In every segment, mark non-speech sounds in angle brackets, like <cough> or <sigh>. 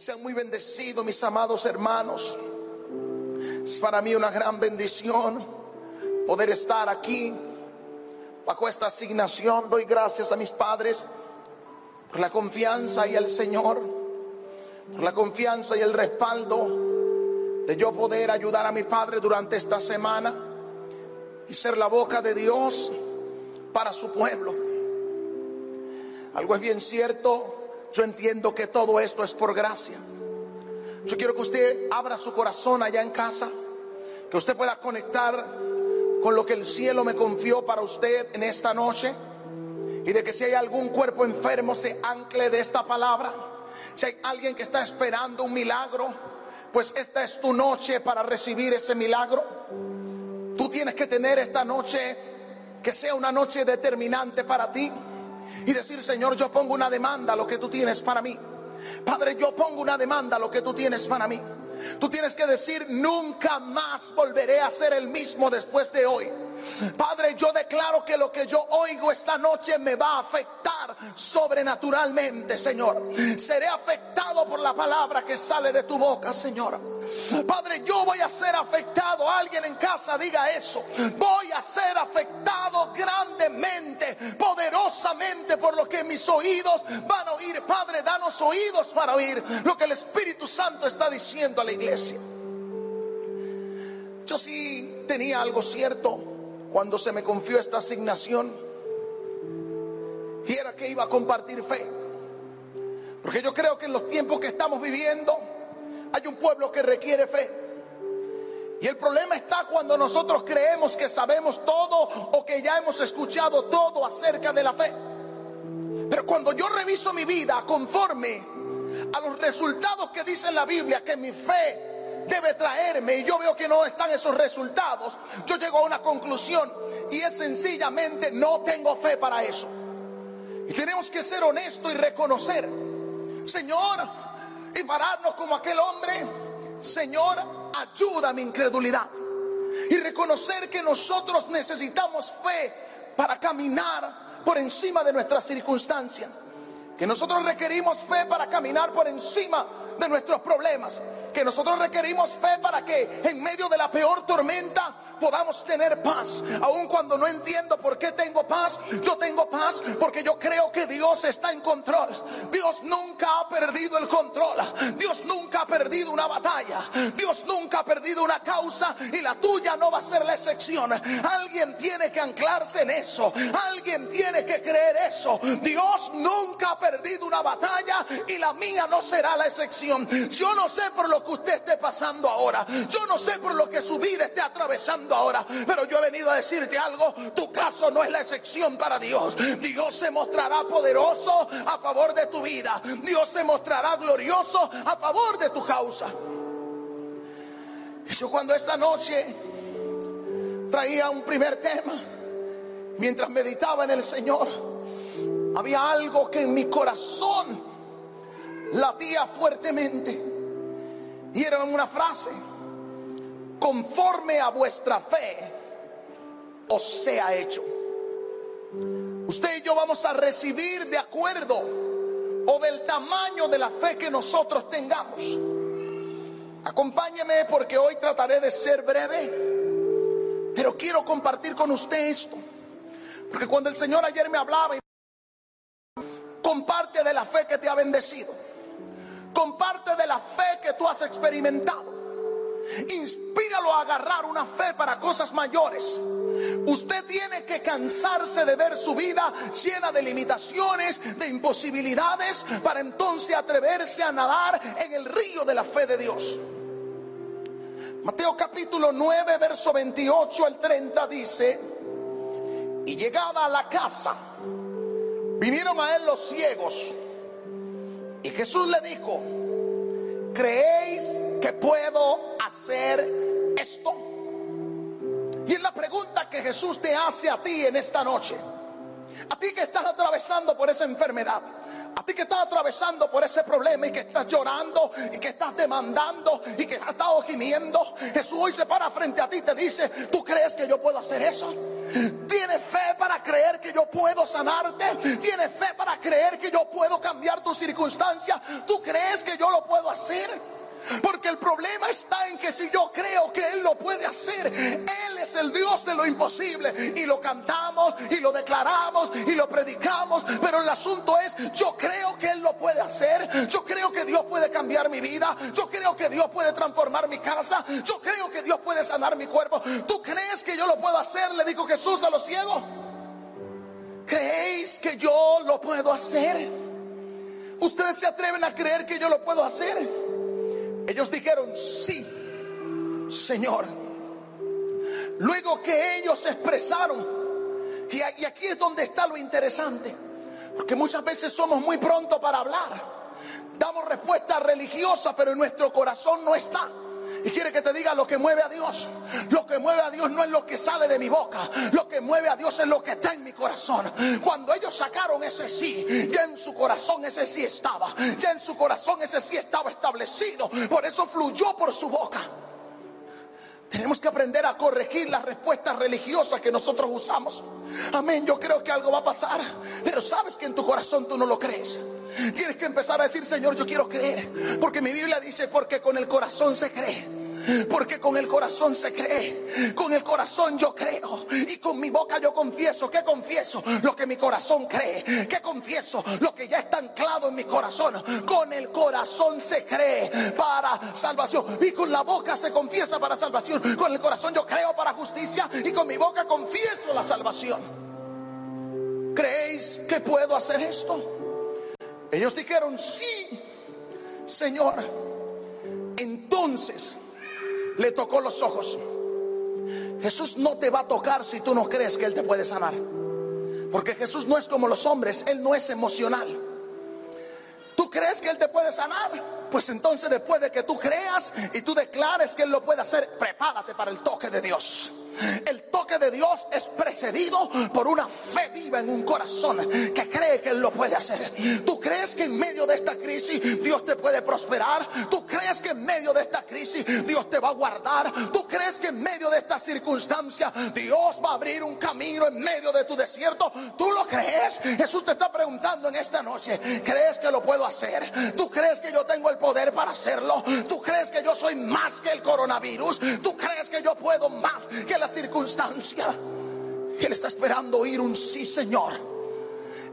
Sean muy bendecidos, mis amados hermanos. Es para mí una gran bendición poder estar aquí bajo esta asignación. Doy gracias a mis padres por la confianza y al Señor, por la confianza y el respaldo de yo poder ayudar a mi padre durante esta semana y ser la boca de Dios para su pueblo. Algo es bien cierto yo entiendo que todo esto es por gracia. Yo quiero que usted abra su corazón allá en casa, que usted pueda conectar con lo que el cielo me confió para usted en esta noche y de que si hay algún cuerpo enfermo se ancle de esta palabra. Si hay alguien que está esperando un milagro, pues esta es tu noche para recibir ese milagro. Tú tienes que tener esta noche que sea una noche determinante para ti y decir, Señor, yo pongo una demanda a lo que tú tienes para mí. Padre, yo pongo una demanda a lo que tú tienes para mí. Tú tienes que decir, nunca más volveré a ser el mismo después de hoy. Padre, yo declaro que lo que yo oigo esta noche me va a afectar sobrenaturalmente, Señor. Seré afectado por la palabra que sale de tu boca, Señor. Padre, yo voy a ser afectado. Alguien en casa diga eso. Voy a ser afectado grandemente, poderosamente por lo que mis oídos van a oír. Padre, danos oídos para oír lo que el Espíritu Santo está diciendo a la iglesia. Yo sí tenía algo cierto cuando se me confió esta asignación. Y era que iba a compartir fe. Porque yo creo que en los tiempos que estamos viviendo hay un pueblo que requiere fe. Y el problema está cuando nosotros creemos que sabemos todo o que ya hemos escuchado todo acerca de la fe. Pero cuando yo reviso mi vida conforme a los resultados que dice la Biblia que mi fe debe traerme y yo veo que no están esos resultados, yo llego a una conclusión y es sencillamente no tengo fe para eso. Y tenemos que ser honestos y reconocer, Señor, y pararnos como aquel hombre, Señor, ayuda a mi incredulidad. Y reconocer que nosotros necesitamos fe para caminar por encima de nuestras circunstancias. Que nosotros requerimos fe para caminar por encima de nuestros problemas. Que nosotros requerimos fe para que en medio de la peor tormenta podamos tener paz. Aun cuando no entiendo por qué tengo paz, yo tengo paz porque yo creo que Dios está en control. Dios nunca ha perdido el control. Dios nunca ha perdido una batalla. Dios nunca ha perdido una causa y la tuya no va a ser la excepción. Alguien tiene que anclarse en eso. Alguien tiene que creer eso. Dios nunca ha perdido una batalla y la mía no será la excepción. Yo no sé por lo que usted esté pasando ahora. Yo no sé por lo que su vida esté atravesando ahora, pero yo he venido a decirte algo, tu caso no es la excepción para Dios. Dios se mostrará poderoso a favor de tu vida. Dios se mostrará glorioso a favor de tu causa. Yo cuando esa noche traía un primer tema, mientras meditaba en el Señor, había algo que en mi corazón latía fuertemente. Era una frase conforme a vuestra fe os sea hecho. Usted y yo vamos a recibir de acuerdo o del tamaño de la fe que nosotros tengamos. Acompáñeme porque hoy trataré de ser breve, pero quiero compartir con usted esto. Porque cuando el Señor ayer me hablaba, comparte de la fe que te ha bendecido. Comparte de la fe que tú has experimentado. Inspíralo a agarrar una fe para cosas mayores. Usted tiene que cansarse de ver su vida llena de limitaciones, de imposibilidades, para entonces atreverse a nadar en el río de la fe de Dios. Mateo capítulo 9, verso 28 al 30 dice, y llegada a la casa, vinieron a él los ciegos, y Jesús le dijo, ¿creéis que puedo hacer esto? Y es la pregunta que Jesús te hace a ti en esta noche. A ti que estás atravesando por esa enfermedad. A ti que estás atravesando por ese problema y que estás llorando y que estás demandando y que has estado gimiendo, Jesús hoy se para frente a ti y te dice, ¿tú crees que yo puedo hacer eso? ¿Tienes fe para creer que yo puedo sanarte? ¿Tienes fe para creer que yo puedo cambiar tu circunstancia? ¿Tú crees que yo lo puedo hacer? Porque el problema está en que si yo creo que Él lo puede hacer, Él es el Dios de lo imposible. Y lo cantamos y lo declaramos y lo predicamos. Pero el asunto es, yo creo que Él lo puede hacer. Yo creo que Dios puede cambiar mi vida. Yo creo que Dios puede transformar mi casa. Yo creo que Dios puede sanar mi cuerpo. ¿Tú crees que yo lo puedo hacer? Le dijo Jesús a los ciegos. ¿Creéis que yo lo puedo hacer? ¿Ustedes se atreven a creer que yo lo puedo hacer? Ellos dijeron, sí, Señor. Luego que ellos expresaron, y aquí es donde está lo interesante, porque muchas veces somos muy pronto para hablar, damos respuesta religiosa, pero en nuestro corazón no está. Y quiere que te diga lo que mueve a Dios. Lo que mueve a Dios no es lo que sale de mi boca. Lo que mueve a Dios es lo que está en mi corazón. Cuando ellos sacaron ese sí, ya en su corazón ese sí estaba. Ya en su corazón ese sí estaba establecido. Por eso fluyó por su boca. Tenemos que aprender a corregir las respuestas religiosas que nosotros usamos. Amén, yo creo que algo va a pasar, pero sabes que en tu corazón tú no lo crees. Tienes que empezar a decir, Señor, yo quiero creer, porque mi Biblia dice, porque con el corazón se cree. Porque con el corazón se cree, con el corazón yo creo y con mi boca yo confieso. ¿Qué confieso? Lo que mi corazón cree. ¿Qué confieso? Lo que ya está anclado en mi corazón. Con el corazón se cree para salvación y con la boca se confiesa para salvación. Con el corazón yo creo para justicia y con mi boca confieso la salvación. ¿Creéis que puedo hacer esto? Ellos dijeron, sí, Señor. Entonces le tocó los ojos. Jesús no te va a tocar si tú no crees que Él te puede sanar. Porque Jesús no es como los hombres, Él no es emocional. ¿Tú crees que Él te puede sanar? Pues entonces después de que tú creas y tú declares que Él lo puede hacer, prepárate para el toque de Dios. El toque de Dios es precedido por una fe viva en un corazón que cree que Él lo puede hacer. ¿Tú crees que en medio de esta crisis Dios te puede prosperar? ¿Tú crees que en medio de esta crisis Dios te va a guardar? ¿Tú crees que en medio de esta circunstancia Dios va a abrir un camino en medio de tu desierto? ¿Tú lo crees? Jesús te está preguntando en esta noche, ¿crees que lo puedo hacer? ¿Tú crees que yo tengo el poder para hacerlo? ¿Tú crees que yo soy más que el coronavirus? ¿Tú crees que yo puedo más que la circunstancia. Él está esperando oír un sí, Señor.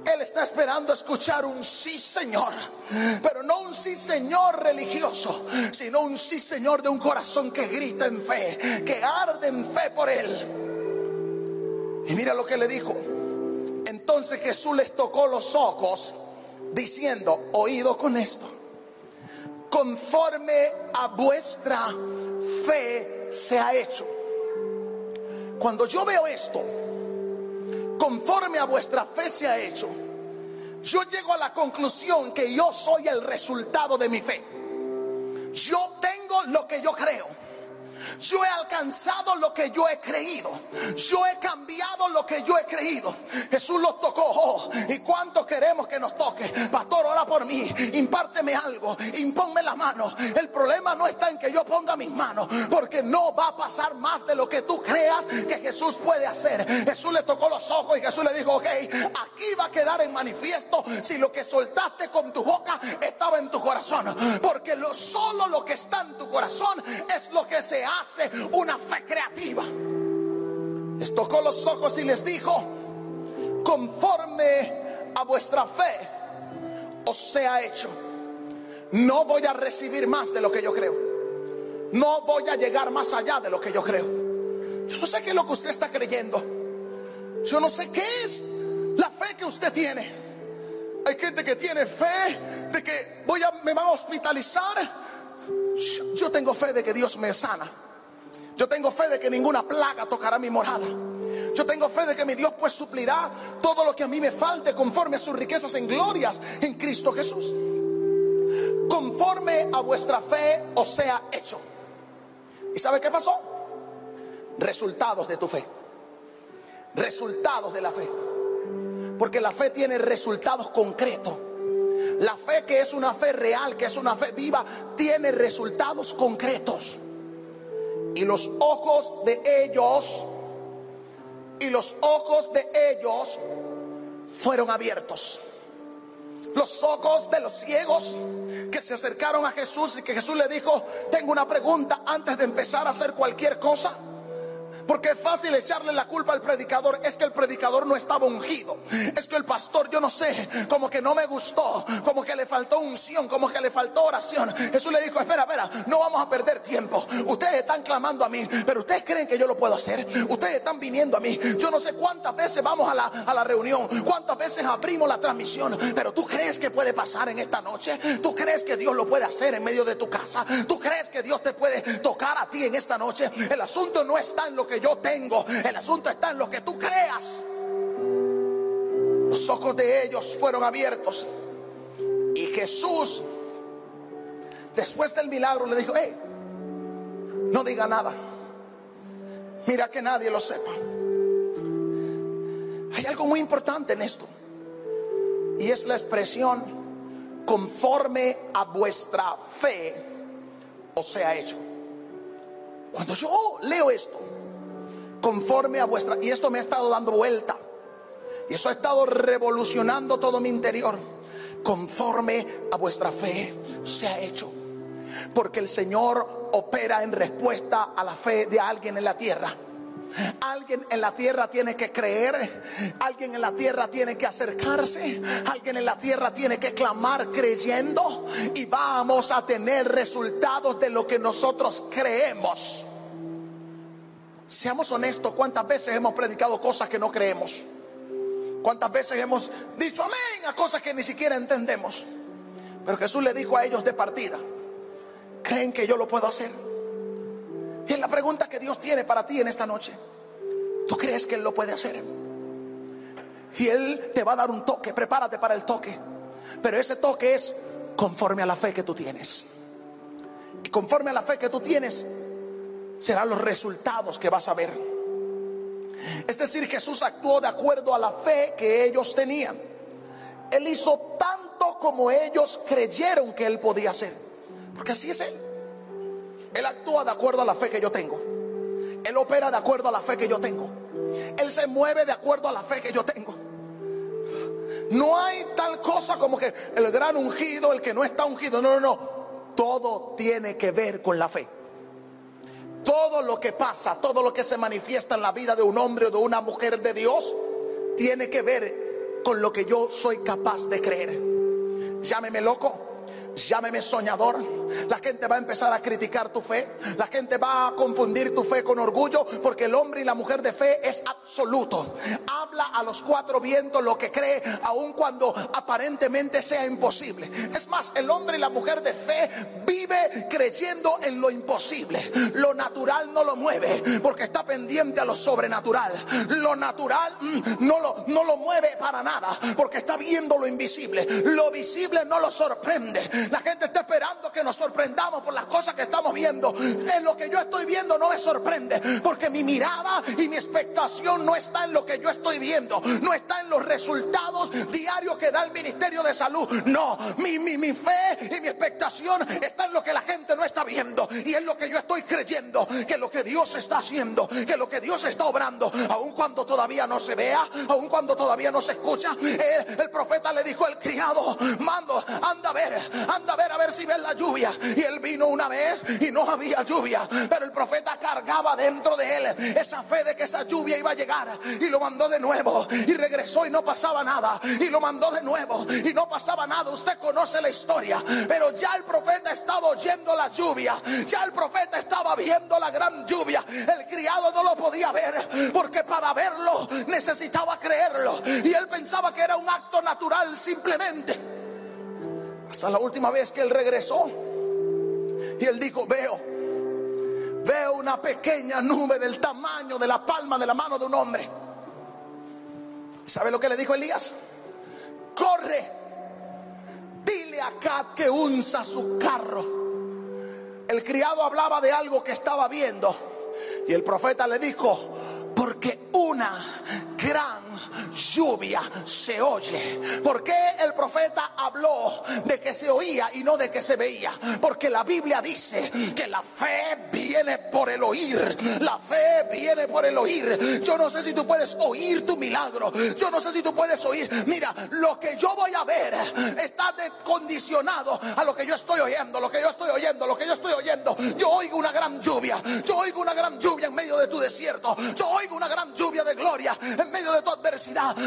Él está esperando escuchar un sí, Señor. Pero no un sí, Señor religioso, sino un sí, Señor de un corazón que grita en fe, que arde en fe por Él. Y mira lo que le dijo. Entonces Jesús les tocó los ojos diciendo, oído con esto, conforme a vuestra fe se ha hecho. Cuando yo veo esto, conforme a vuestra fe se ha hecho, yo llego a la conclusión que yo soy el resultado de mi fe. Yo tengo lo que yo creo. Yo he alcanzado lo que yo he creído. Yo he cambiado lo que yo he creído. Jesús los tocó. Oh, ¿Y cuánto queremos que nos toque? Pastor, ora por mí. Impárteme algo. Impónme la mano. El problema no está en que yo ponga mis manos. Porque no va a pasar más de lo que tú creas que Jesús puede hacer. Jesús le tocó los ojos y Jesús le dijo, ok, aquí va a quedar en manifiesto si lo que soltaste con tu boca estaba en tu corazón. Porque lo, solo lo que está en tu corazón es lo que se hace una fe creativa. Les tocó los ojos y les dijo, conforme a vuestra fe os sea hecho. No voy a recibir más de lo que yo creo. No voy a llegar más allá de lo que yo creo. Yo no sé qué es lo que usted está creyendo. Yo no sé qué es la fe que usted tiene. Hay gente que tiene fe de que voy a, me van a hospitalizar yo tengo fe de que Dios me sana. Yo tengo fe de que ninguna plaga tocará mi morada. Yo tengo fe de que mi Dios pues suplirá todo lo que a mí me falte conforme a sus riquezas en glorias en Cristo Jesús. Conforme a vuestra fe os sea hecho. ¿Y sabe qué pasó? Resultados de tu fe. Resultados de la fe. Porque la fe tiene resultados concretos. La fe que es una fe real, que es una fe viva, tiene resultados concretos. Y los ojos de ellos, y los ojos de ellos fueron abiertos. Los ojos de los ciegos que se acercaron a Jesús y que Jesús le dijo, tengo una pregunta antes de empezar a hacer cualquier cosa. Porque es fácil echarle la culpa al predicador. Es que el predicador no estaba ungido. Es que el pastor, yo no sé, como que no me gustó. Como que le faltó unción, como que le faltó oración. Jesús le dijo, espera, espera, no vamos a perder tiempo. Ustedes están clamando a mí, pero ustedes creen que yo lo puedo hacer. Ustedes están viniendo a mí. Yo no sé cuántas veces vamos a la, a la reunión, cuántas veces abrimos la transmisión. Pero tú crees que puede pasar en esta noche. Tú crees que Dios lo puede hacer en medio de tu casa. Tú crees que Dios te puede tocar a ti en esta noche. El asunto no está en lo que yo tengo. El asunto está en lo que tú creas. Los ojos de ellos fueron abiertos. Y Jesús, después del milagro, le dijo, no diga nada. Mira que nadie lo sepa. Hay algo muy importante en esto. Y es la expresión conforme a vuestra fe os sea hecho. Cuando yo leo esto, conforme a vuestra... Y esto me ha estado dando vuelta. Y eso ha estado revolucionando todo mi interior. Conforme a vuestra fe se ha hecho. Porque el Señor opera en respuesta a la fe de alguien en la tierra. Alguien en la tierra tiene que creer, alguien en la tierra tiene que acercarse, alguien en la tierra tiene que clamar creyendo y vamos a tener resultados de lo que nosotros creemos. Seamos honestos, ¿cuántas veces hemos predicado cosas que no creemos? ¿Cuántas veces hemos dicho amén a cosas que ni siquiera entendemos? Pero Jesús le dijo a ellos de partida, ¿creen que yo lo puedo hacer? Y es la pregunta que Dios tiene para ti en esta noche. ¿Tú crees que Él lo puede hacer? Y Él te va a dar un toque, prepárate para el toque. Pero ese toque es conforme a la fe que tú tienes. Y conforme a la fe que tú tienes, serán los resultados que vas a ver. Es decir, Jesús actuó de acuerdo a la fe que ellos tenían. Él hizo tanto como ellos creyeron que él podía hacer. Porque así es él. Él actúa de acuerdo a la fe que yo tengo. Él opera de acuerdo a la fe que yo tengo. Él se mueve de acuerdo a la fe que yo tengo. No hay tal cosa como que el gran ungido, el que no está ungido. No, no, no. Todo tiene que ver con la fe todo lo que pasa, todo lo que se manifiesta en la vida de un hombre o de una mujer de Dios, tiene que ver con lo que yo soy capaz de creer. Llámeme loco, llámeme soñador. La gente va a empezar a criticar tu fe. La gente va a confundir tu fe con orgullo porque el hombre y la mujer de fe es absoluto. Habla a los cuatro vientos lo que cree aun cuando aparentemente sea imposible. Es más, el hombre y la mujer de fe vive creyendo en lo imposible. Lo natural no lo mueve porque está pendiente a lo sobrenatural. Lo natural mm, no lo, no lo mueve para nada porque está viendo lo invisible. Lo visible no lo sorprende. La gente está esperando que nos sorprendamos por las cosas que estamos viendo. En lo que yo estoy viendo no me sorprende, porque mi mirada y mi expectación no está en lo que yo estoy viendo, no está en los resultados diarios que da el Ministerio de Salud. No, mi, mi, mi fe y mi expectación está en lo que la gente no está viendo y en lo que yo estoy creyendo, que lo que Dios está haciendo, que lo que Dios está obrando, aun cuando todavía no se vea, aun cuando todavía no se escucha. El, profeta le dijo al criado, mando, anda a ver, anda a ver a ver si ves la lluvia. Y él vino una vez y no había lluvia, pero el profeta cargaba dentro de él esa fe de que esa lluvia iba a llegar y lo mandó de nuevo y regresó y no pasaba nada y lo mandó de nuevo y no pasaba nada. Usted conoce la historia, pero ya el profeta estaba oyendo la lluvia, ya el profeta estaba viendo la gran lluvia. El criado no lo podía ver porque para verlo necesitaba creerlo y él pensaba que era un acto natural simplemente. Hasta la última vez que él regresó. Y él dijo, veo, veo una pequeña nube del tamaño de la palma de la mano de un hombre. ¿Sabe lo que le dijo Elías? Corre, dile a Cat que unza su carro. El criado hablaba de algo que estaba viendo. Y el profeta le dijo, porque una gran lluvia se oye. ¿Por qué el profeta habló de que se oía y no de que se veía? Porque la Biblia dice que la fe viene por el oír. La fe viene por el oír. Yo no sé si tú puedes oír tu milagro. Yo no sé si tú puedes oír. Mira, lo que yo voy a ver está condicionado a lo que yo estoy oyendo, lo que yo estoy oyendo, lo que yo estoy oyendo. Yo oigo una gran lluvia. Yo oigo una gran lluvia en medio de tu desierto. Yo oigo una gran lluvia de gloria en medio de tu adversidad.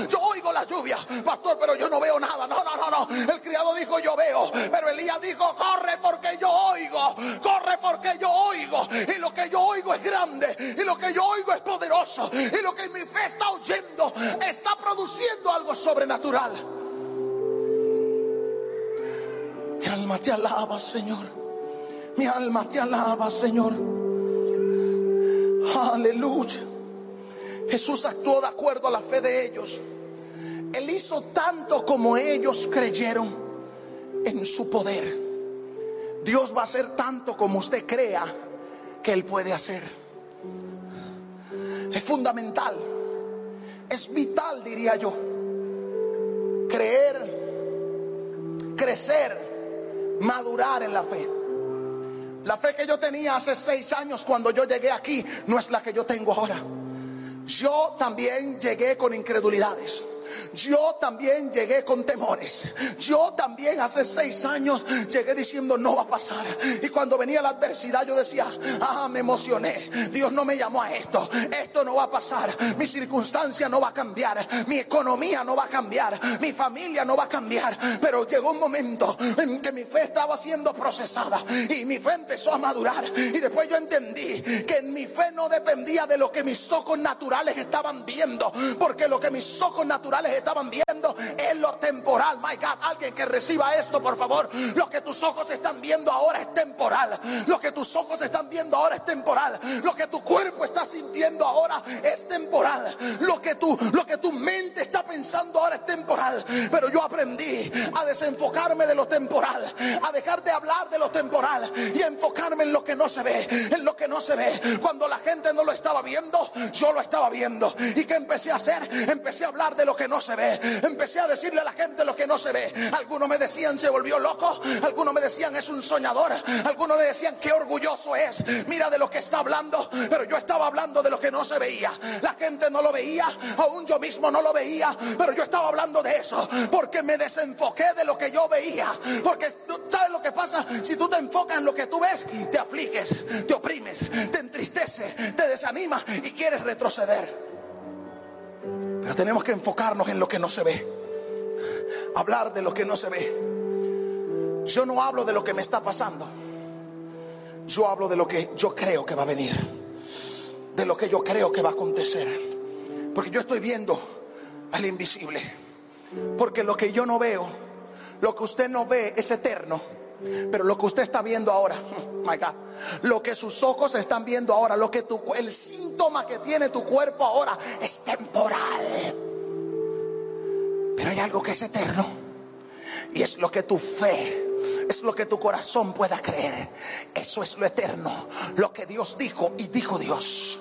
Yo oigo la lluvia, pastor, pero yo no veo nada. No, no, no, no. El criado dijo, yo veo. Pero Elías dijo, corre porque yo oigo. Corre porque yo oigo. Y lo que yo oigo es grande. Y lo que yo oigo es poderoso. Y lo que mi fe está oyendo está produciendo algo sobrenatural. Mi alma te alaba, Señor. Mi alma te alaba, Señor. Aleluya. Jesús actuó de acuerdo a la fe de ellos. Él hizo tanto como ellos creyeron en su poder. Dios va a hacer tanto como usted crea que Él puede hacer. Es fundamental, es vital, diría yo, creer, crecer, madurar en la fe. La fe que yo tenía hace seis años cuando yo llegué aquí no es la que yo tengo ahora. Yo también llegué con incredulidades. Yo también llegué con temores. Yo también hace seis años llegué diciendo no va a pasar. Y cuando venía la adversidad yo decía, ah, me emocioné. Dios no me llamó a esto. Esto no va a pasar. Mi circunstancia no va a cambiar. Mi economía no va a cambiar. Mi familia no va a cambiar. Pero llegó un momento en que mi fe estaba siendo procesada. Y mi fe empezó a madurar. Y después yo entendí que mi fe no dependía de lo que mis ojos naturales estaban viendo. Porque lo que mis ojos naturales estaban viendo en lo temporal. My God, alguien que reciba esto, por favor. Lo que tus ojos están viendo ahora es temporal. Lo que tus ojos están viendo ahora es temporal. Lo que tu cuerpo está sintiendo ahora es temporal. Lo que tu, lo que tu mente está pensando ahora es temporal. Pero yo aprendí a desenfocarme de lo temporal, a dejar de hablar de lo temporal y a enfocarme en lo que no se ve, en lo que no se ve. Cuando la gente no lo estaba viendo, yo lo estaba viendo. ¿Y qué empecé a hacer? Empecé a hablar de lo que no se ve. Empecé a decirle a la gente lo que no se ve. Algunos me decían se volvió loco, algunos me decían es un soñador, algunos me decían qué orgulloso es. Mira de lo que está hablando, pero yo estaba hablando de lo que no se veía. La gente no lo veía, aún yo mismo no lo veía, pero yo estaba hablando de eso porque me desenfoqué de lo que yo veía. Porque sabes lo que pasa si tú te enfocas en lo que tú ves, te afliges, te oprimes, te entristece, te desanima y quieres retroceder. Tenemos que enfocarnos en lo que no se ve. Hablar de lo que no se ve. Yo no hablo de lo que me está pasando. Yo hablo de lo que yo creo que va a venir. De lo que yo creo que va a acontecer. Porque yo estoy viendo al invisible. Porque lo que yo no veo, lo que usted no ve es eterno. Pero lo que usted está viendo ahora, <laughs> my God, lo que sus ojos están viendo ahora, lo que tu, el síntoma que tiene tu cuerpo ahora es temporal. Pero hay algo que es eterno. Y es lo que tu fe es lo que tu corazón pueda creer. Eso es lo eterno. Lo que Dios dijo y dijo Dios.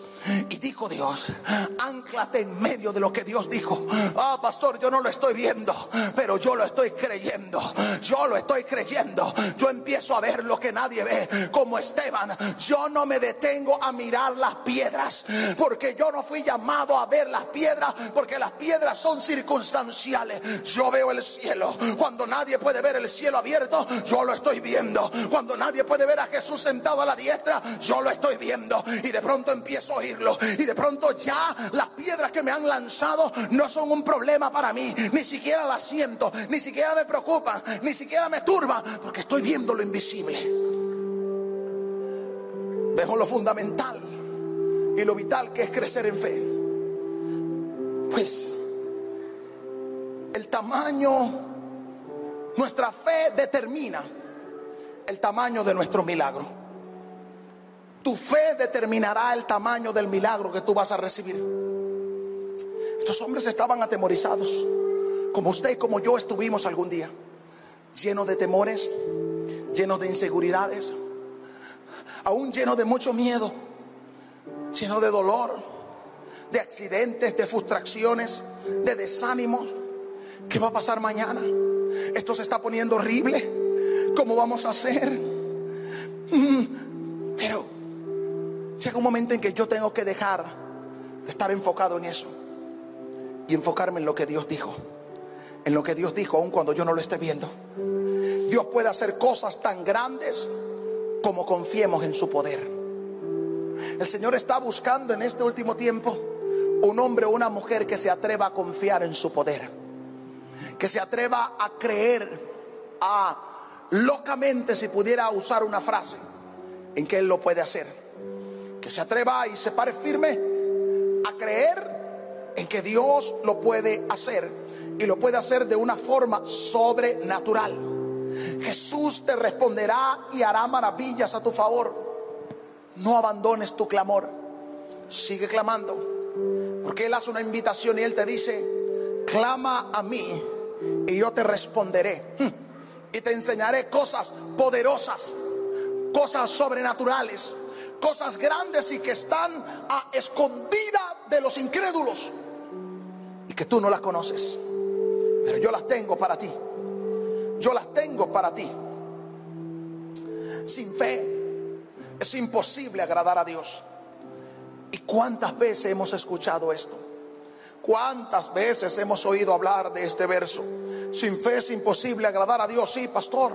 Y dijo Dios, anclate en medio de lo que Dios dijo. Ah, pastor, yo no lo estoy viendo, pero yo lo estoy creyendo. Yo lo estoy creyendo. Yo empiezo a ver lo que nadie ve. Como Esteban, yo no me detengo a mirar las piedras, porque yo no fui llamado a ver las piedras, porque las piedras son circunstanciales. Yo veo el cielo. Cuando nadie puede ver el cielo abierto, yo lo estoy viendo. Cuando nadie puede ver a Jesús sentado a la diestra, yo lo estoy viendo. Y de pronto empiezo a y de pronto ya las piedras que me han lanzado no son un problema para mí. Ni siquiera las siento, ni siquiera me preocupan, ni siquiera me turban, porque estoy viendo lo invisible. Vemos lo fundamental y lo vital que es crecer en fe. Pues el tamaño, nuestra fe determina el tamaño de nuestro milagro. Tu fe determinará el tamaño del milagro que tú vas a recibir. Estos hombres estaban atemorizados, como usted y como yo estuvimos algún día, llenos de temores, llenos de inseguridades, aún llenos de mucho miedo, llenos de dolor, de accidentes, de frustraciones, de desánimos. ¿Qué va a pasar mañana? Esto se está poniendo horrible. ¿Cómo vamos a hacer? Mm, pero llega un momento en que yo tengo que dejar de estar enfocado en eso y enfocarme en lo que Dios dijo. En lo que Dios dijo, aun cuando yo no lo esté viendo. Dios puede hacer cosas tan grandes como confiemos en su poder. El Señor está buscando en este último tiempo un hombre o una mujer que se atreva a confiar en su poder, que se atreva a creer, a locamente, si pudiera usar una frase, en que Él lo puede hacer, se atreva y se pare firme a creer en que Dios lo puede hacer y lo puede hacer de una forma sobrenatural. Jesús te responderá y hará maravillas a tu favor. No abandones tu clamor. Sigue clamando. Porque Él hace una invitación y Él te dice, clama a mí y yo te responderé. Hmm. Y te enseñaré cosas poderosas, cosas sobrenaturales, cosas grandes y que están a escondida de los incrédulos y que tú no las conoces. Pero yo las tengo para ti. Yo las tengo para ti. Sin fe es imposible agradar a Dios. ¿Y cuántas veces hemos escuchado esto? ¿Cuántas veces hemos oído hablar de este verso? Sin fe es imposible agradar a Dios, sí, pastor.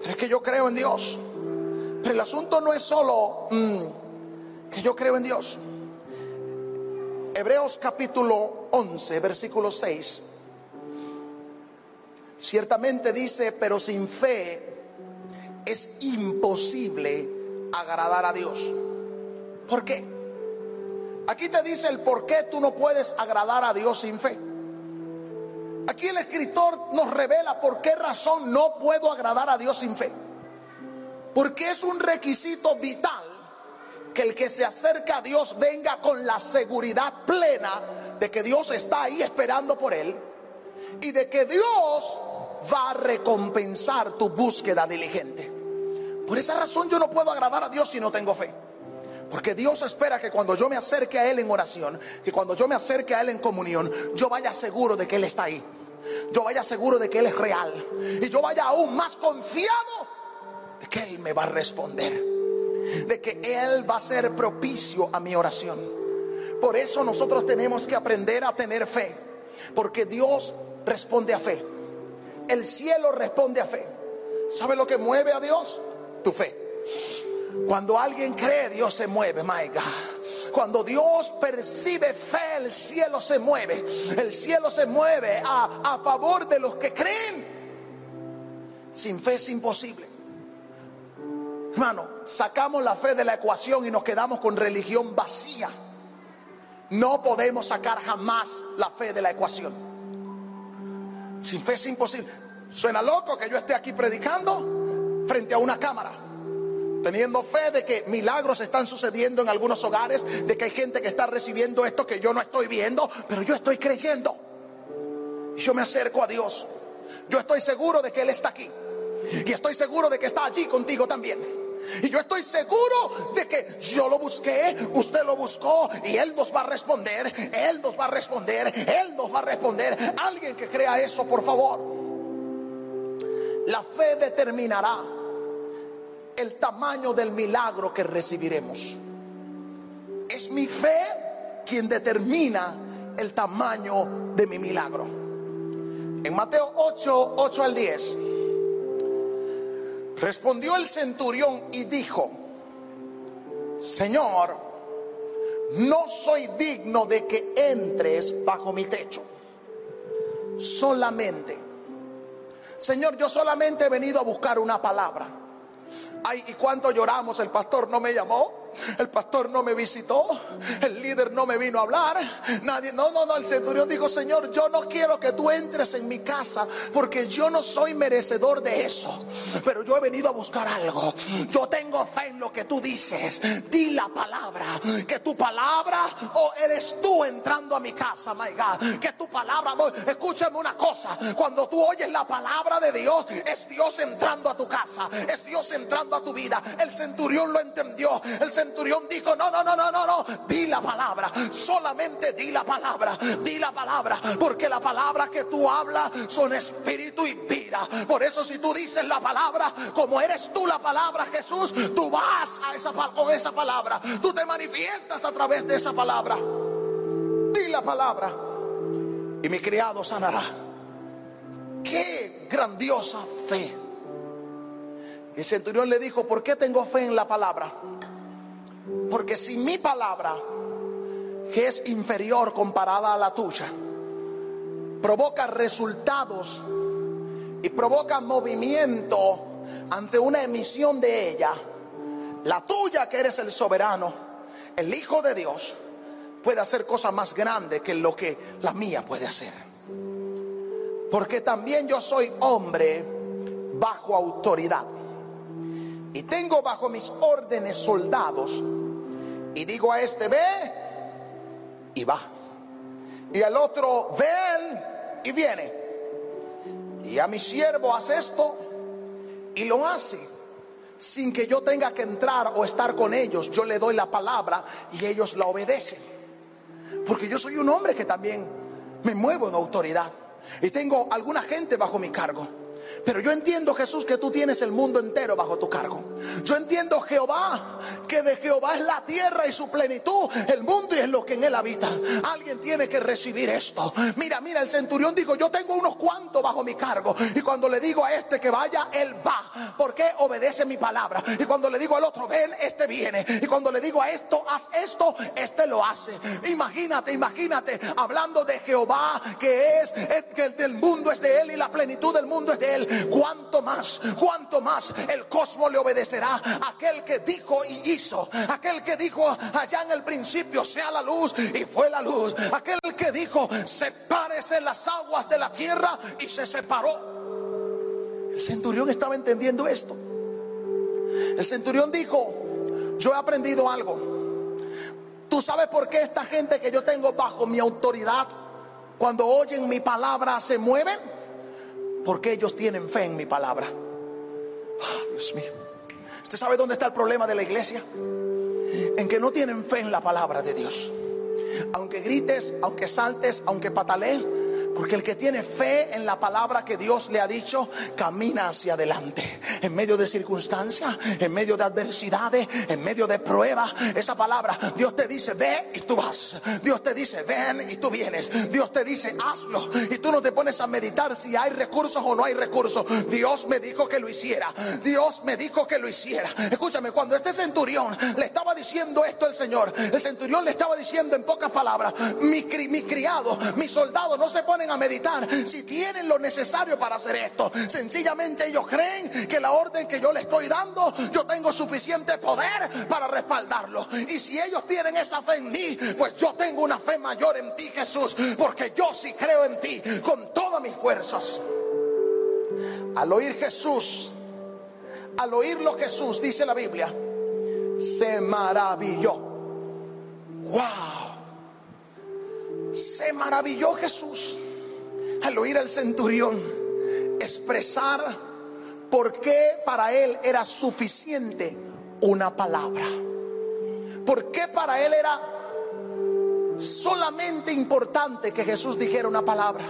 Pero es que yo creo en Dios. El asunto no es solo mm, que yo creo en Dios. Hebreos capítulo 11, versículo 6 Ciertamente dice, pero sin fe es imposible agradar a Dios. ¿Por qué? Aquí te dice el por qué tú no puedes agradar a Dios sin fe. Aquí el escritor nos revela por qué razón no puedo agradar a Dios sin fe. Porque es un requisito vital que el que se acerca a Dios venga con la seguridad plena de que Dios está ahí esperando por él y de que Dios va a recompensar tu búsqueda diligente. Por esa razón yo no puedo agradar a Dios si no tengo fe. Porque Dios espera que cuando yo me acerque a Él en oración, que cuando yo me acerque a Él en comunión, yo vaya seguro de que Él está ahí. Yo vaya seguro de que Él es real. Y yo vaya aún más confiado de que Él me va a responder. De que Él va a ser propicio a mi oración. Por eso nosotros tenemos que aprender a tener fe. Porque Dios responde a fe el cielo responde a fe. ¿Sabe lo que mueve a Dios? Tu fe. Cuando alguien cree, Dios se mueve, my God. Cuando Dios percibe fe, el cielo se mueve. El cielo se mueve a, a favor de los que creen. Sin fe es imposible. Hermano, sacamos la fe de la ecuación y nos quedamos con religión vacía. No podemos sacar jamás la fe de la ecuación. Sin fe es imposible. Suena loco que yo esté aquí predicando frente a una cámara. Teniendo fe de que milagros están sucediendo en algunos hogares, de que hay gente que está recibiendo esto que yo no estoy viendo, pero yo estoy creyendo. Y yo me acerco a Dios. Yo estoy seguro de que Él está aquí. Y estoy seguro de que está allí contigo también. Y yo estoy seguro de que yo lo busqué, usted lo buscó y Él nos va a responder, Él nos va a responder, Él nos va a responder. Alguien que crea eso, por favor. La fe determinará el tamaño del milagro que recibiremos. Es mi fe quien determina el tamaño de mi milagro. En Mateo 8, 8 al 10. Respondió el centurión y dijo, Señor, no soy digno de que entres bajo mi techo. Solamente, Señor, yo solamente he venido a buscar una palabra. Ay, ¿y cuánto lloramos? El pastor no me llamó. El pastor no me visitó, el líder no me vino a hablar, nadie, no, no, no, el centurión dijo, Señor, yo no quiero que tú entres en mi casa porque yo no soy merecedor de eso, pero yo he venido a buscar algo. Yo tengo fe en lo que tú dices. Di la palabra, que tu palabra o eres tú entrando a mi casa, my God, que tu palabra, escúchame una cosa, cuando tú oyes la palabra de Dios, es Dios entrando a tu casa, es Dios entrando a tu vida. El centurión lo entendió, el centurión dijo, no, no, no, no, no, no, di la palabra, solamente di la palabra, di la palabra, porque la palabra que tú hablas son espíritu y vida. Por eso si tú dices la palabra, como eres tú la palabra, Jesús, tú vas a esa, con esa palabra, tú te manifiestas a través de esa palabra. Di la palabra y mi criado sanará. Qué grandiosa fe. El centurión le dijo, ¿por qué tengo fe en la palabra? Porque si mi palabra, que es inferior comparada a la tuya, provoca resultados y provoca movimiento ante una emisión de ella, la tuya que eres el soberano, el Hijo de Dios, puede hacer cosas más grandes que lo que la mía puede hacer. Porque también yo soy hombre bajo autoridad. Y tengo bajo mis órdenes soldados. Y digo a este, ve y va. Y al otro, ven y viene. Y a mi siervo hace esto y lo hace. Sin que yo tenga que entrar o estar con ellos, yo le doy la palabra y ellos la obedecen. Porque yo soy un hombre que también me muevo en autoridad. Y tengo alguna gente bajo mi cargo. Pero yo entiendo, Jesús, que tú tienes el mundo entero bajo tu cargo. Yo entiendo, Jehová, que de Jehová es la tierra y su plenitud, el mundo y es lo que en él habita. Alguien tiene que recibir esto. Mira, mira, el centurión dijo, yo tengo unos cuantos bajo mi cargo. Y cuando le digo a este que vaya, él va. Porque obedece mi palabra. Y cuando le digo al otro, ven, este viene. Y cuando le digo a esto, haz esto, este lo hace. Imagínate, imagínate, hablando de Jehová, que es, que el mundo es de él y la plenitud del mundo es de él cuanto más, cuanto más el cosmos le obedecerá. Aquel que dijo y hizo, aquel que dijo allá en el principio sea la luz y fue la luz, aquel que dijo sepárese las aguas de la tierra y se separó. El centurión estaba entendiendo esto. El centurión dijo, yo he aprendido algo. ¿Tú sabes por qué esta gente que yo tengo bajo mi autoridad, cuando oyen mi palabra, se mueven? Porque ellos tienen fe en mi palabra. Ah, Dios mío. ¿Usted sabe dónde está el problema de la iglesia? En que no tienen fe en la palabra de Dios. Aunque grites, aunque saltes, aunque patalees porque el que tiene fe en la palabra que Dios le ha dicho, camina hacia adelante. En medio de circunstancias, en medio de adversidades, en medio de pruebas. Esa palabra, Dios te dice, ve y tú vas. Dios te dice, ven y tú vienes. Dios te dice, hazlo. Y tú no te pones a meditar si hay recursos o no hay recursos. Dios me dijo que lo hiciera. Dios me dijo que lo hiciera. Escúchame, cuando este centurión le estaba diciendo esto al Señor, el centurión le estaba diciendo en pocas palabras, mi, mi criado, mi soldado no se pone a meditar si tienen lo necesario para hacer esto. Sencillamente ellos creen que la orden que yo le estoy dando, yo tengo suficiente poder para respaldarlo. Y si ellos tienen esa fe en mí, pues yo tengo una fe mayor en ti, Jesús, porque yo sí creo en ti con todas mis fuerzas. Al oír Jesús, al oírlo Jesús, dice la Biblia, se maravilló. ¡Wow! Se maravilló Jesús al oír al centurión expresar por qué para él era suficiente una palabra. ¿Por qué para él era solamente importante que Jesús dijera una palabra?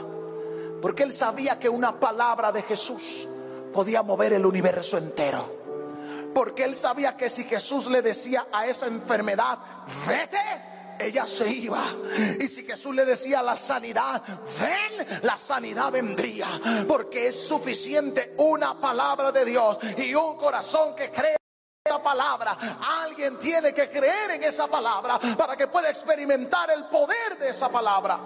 Porque él sabía que una palabra de Jesús podía mover el universo entero. Porque él sabía que si Jesús le decía a esa enfermedad, vete, ella se iba. Y si Jesús le decía la sanidad, ven, la sanidad vendría. Porque es suficiente una palabra de Dios y un corazón que cree palabra. Alguien tiene que creer en esa palabra para que pueda experimentar el poder de esa palabra.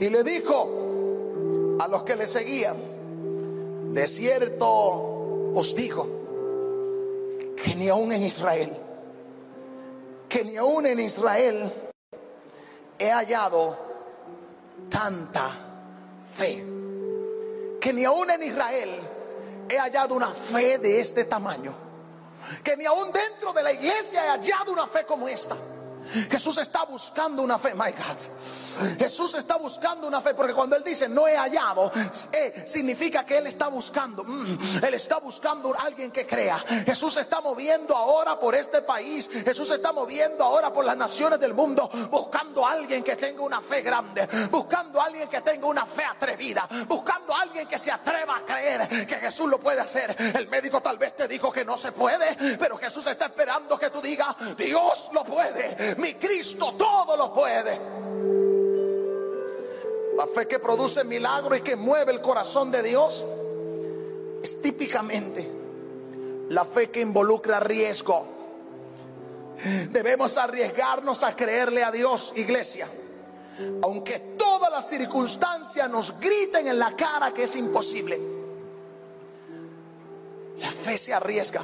Y le dijo a los que le seguían, de cierto os digo, que ni aún en Israel, que ni aún en Israel he hallado tanta fe, que ni aún en Israel he hallado una fe de este tamaño, que ni aún dentro de la iglesia he hallado una fe como esta. Jesús está buscando una fe, my God. Jesús está buscando una fe, porque cuando Él dice no he hallado, eh, significa que Él está buscando. Mm, él está buscando a alguien que crea. Jesús está moviendo ahora por este país. Jesús está moviendo ahora por las naciones del mundo, buscando a alguien que tenga una fe grande, buscando a alguien que tenga una fe atrevida, buscando a alguien que se atreva a creer que Jesús lo puede hacer. El médico tal vez te dijo que no se puede, pero Jesús está esperando digas, Dios lo puede mi Cristo todo lo puede. La fe que produce milagro y que mueve el corazón de Dios es típicamente la fe que involucra riesgo. Debemos arriesgarnos a creerle a Dios, iglesia. Aunque todas las circunstancias nos griten en la cara que es imposible. La fe se arriesga.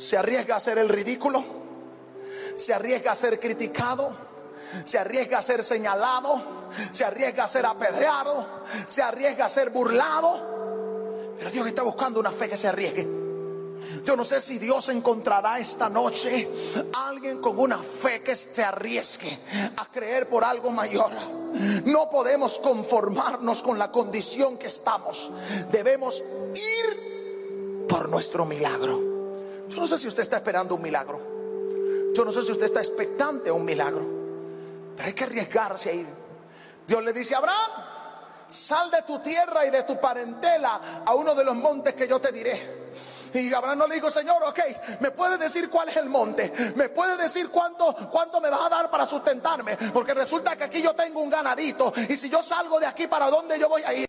Se arriesga a hacer el ridículo se arriesga a ser criticado, se arriesga a ser señalado, se arriesga a ser apedreado, se arriesga a ser burlado. Pero Dios está buscando una fe que se arriesgue. Yo no sé si Dios encontrará esta noche alguien con una fe que se arriesgue a creer por algo mayor. No podemos conformarnos con la condición que estamos. Debemos ir por nuestro milagro. Yo no sé si usted está esperando un milagro. Yo no sé si usted está expectante a un milagro, pero hay que arriesgarse a ir. Dios le dice Abraham, sal de tu tierra y de tu parentela a uno de los montes que yo te diré. Y Abraham no le dijo, Señor, ok, ¿me puede decir cuál es el monte? ¿Me puede decir cuánto, cuánto me vas a dar para sustentarme? Porque resulta que aquí yo tengo un ganadito y si yo salgo de aquí, ¿para dónde yo voy a ir?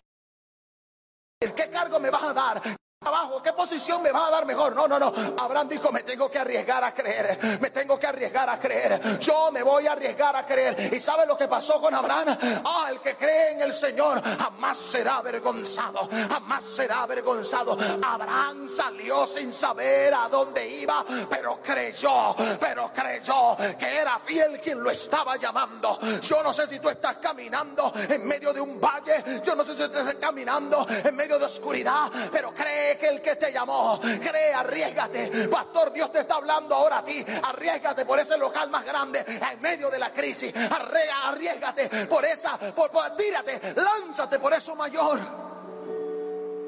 ¿Qué cargo me vas a dar? Abajo, ¿qué posición me va a dar mejor? No, no, no. Abraham dijo, me tengo que arriesgar a creer. Me tengo que arriesgar a creer. Yo me voy a arriesgar a creer. ¿Y sabe lo que pasó con Abraham? Ah, el que cree en el Señor jamás será avergonzado. Jamás será avergonzado. Abraham salió sin saber a dónde iba, pero creyó, pero creyó que era fiel quien lo estaba llamando. Yo no sé si tú estás caminando en medio de un valle. Yo no sé si tú estás caminando en medio de oscuridad, pero cree que el que te llamó. Cree, arriesgate. Pastor, Dios te está hablando ahora a ti. Arriesgate por ese local más grande en medio de la crisis. Arriesgate por esa, por, tírate, lánzate por eso mayor.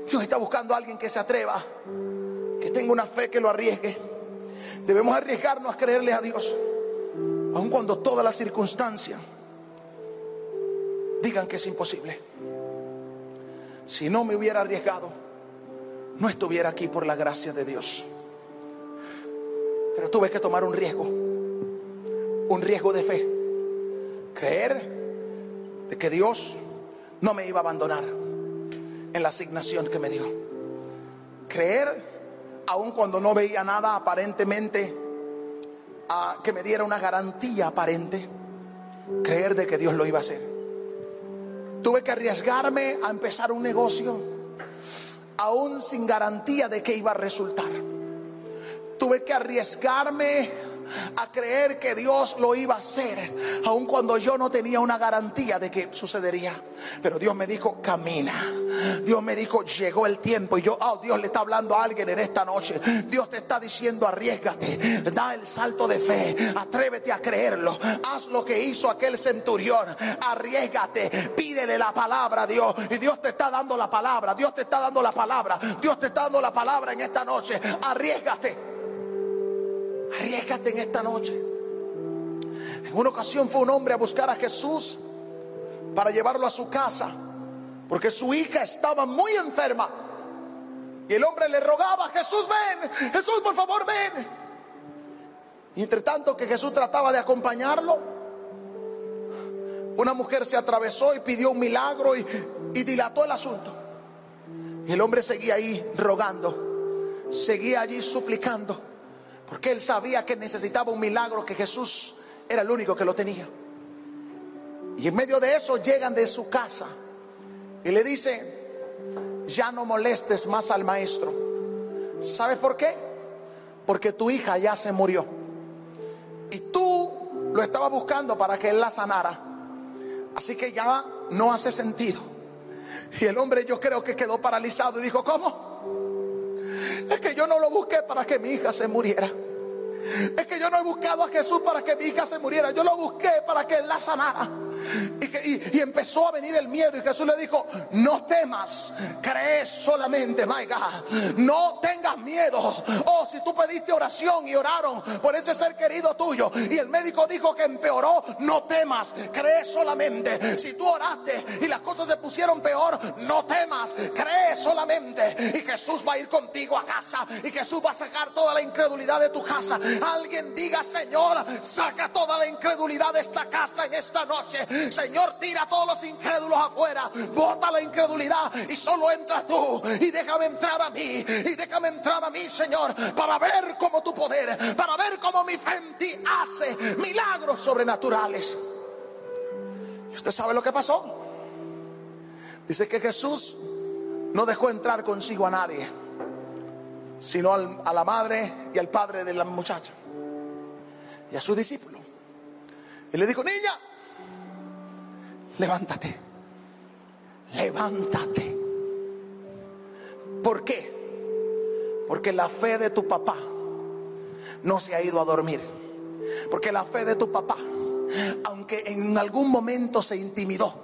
Dios está buscando a alguien que se atreva, que tenga una fe que lo arriesgue. Debemos arriesgarnos a creerle a Dios, aun cuando todas las circunstancias digan que es imposible. Si no me hubiera arriesgado, no estuviera aquí por la gracia de Dios. Pero tuve que tomar un riesgo, un riesgo de fe. Creer de que Dios no me iba a abandonar en la asignación que me dio. Creer, aun cuando no veía nada aparentemente, a que me diera una garantía aparente, creer de que Dios lo iba a hacer. Tuve que arriesgarme a empezar un negocio aún sin garantía de que iba a resultar. Tuve que arriesgarme a creer que Dios lo iba a hacer, aun cuando yo no tenía una garantía de que sucedería. Pero Dios me dijo, camina. Dios me dijo, llegó el tiempo. Y yo, oh, Dios le está hablando a alguien en esta noche. Dios te está diciendo, arriesgate, da el salto de fe, atrévete a creerlo. Haz lo que hizo aquel centurión, arriesgate, pídele la palabra a Dios. Y Dios te está dando la palabra, Dios te está dando la palabra, Dios te está dando la palabra en esta noche. Arriesgate. Arriesgate en esta noche. En una ocasión fue un hombre a buscar a Jesús para llevarlo a su casa, porque su hija estaba muy enferma. Y el hombre le rogaba, Jesús ven, Jesús por favor ven. Y entre tanto que Jesús trataba de acompañarlo, una mujer se atravesó y pidió un milagro y, y dilató el asunto. El hombre seguía ahí rogando, seguía allí suplicando. Porque él sabía que necesitaba un milagro, que Jesús era el único que lo tenía. Y en medio de eso llegan de su casa y le dicen, ya no molestes más al maestro. ¿Sabes por qué? Porque tu hija ya se murió. Y tú lo estabas buscando para que él la sanara. Así que ya no hace sentido. Y el hombre yo creo que quedó paralizado y dijo, ¿cómo? Es que yo no lo busqué para que mi hija se muriera. Es que yo no he buscado a Jesús para que mi hija se muriera. Yo lo busqué para que él la sanara. Y, empezó a venir el miedo. Y Jesús le dijo: No temas, crees solamente, my God. No tengas miedo. Oh, si tú pediste oración y oraron por ese ser querido tuyo. Y el médico dijo que empeoró, no temas, crees solamente. Si tú oraste y las cosas se pusieron peor, no temas, crees solamente. Y Jesús va a ir contigo a casa. Y Jesús va a sacar toda la incredulidad de tu casa. Alguien diga, Señor, saca toda la incredulidad de esta casa en esta noche. Señor, tira a todos los incrédulos afuera. Bota la incredulidad y solo entra tú. Y déjame entrar a mí. Y déjame entrar a mí, Señor, para ver cómo tu poder, para ver cómo mi fe en ti hace milagros sobrenaturales. ¿Y usted sabe lo que pasó? Dice que Jesús no dejó entrar consigo a nadie, sino a la madre y al padre de la muchacha y a su discípulo. Y le dijo, niña, levántate, levántate. ¿Por qué? Porque la fe de tu papá no se ha ido a dormir. Porque la fe de tu papá, aunque en algún momento se intimidó,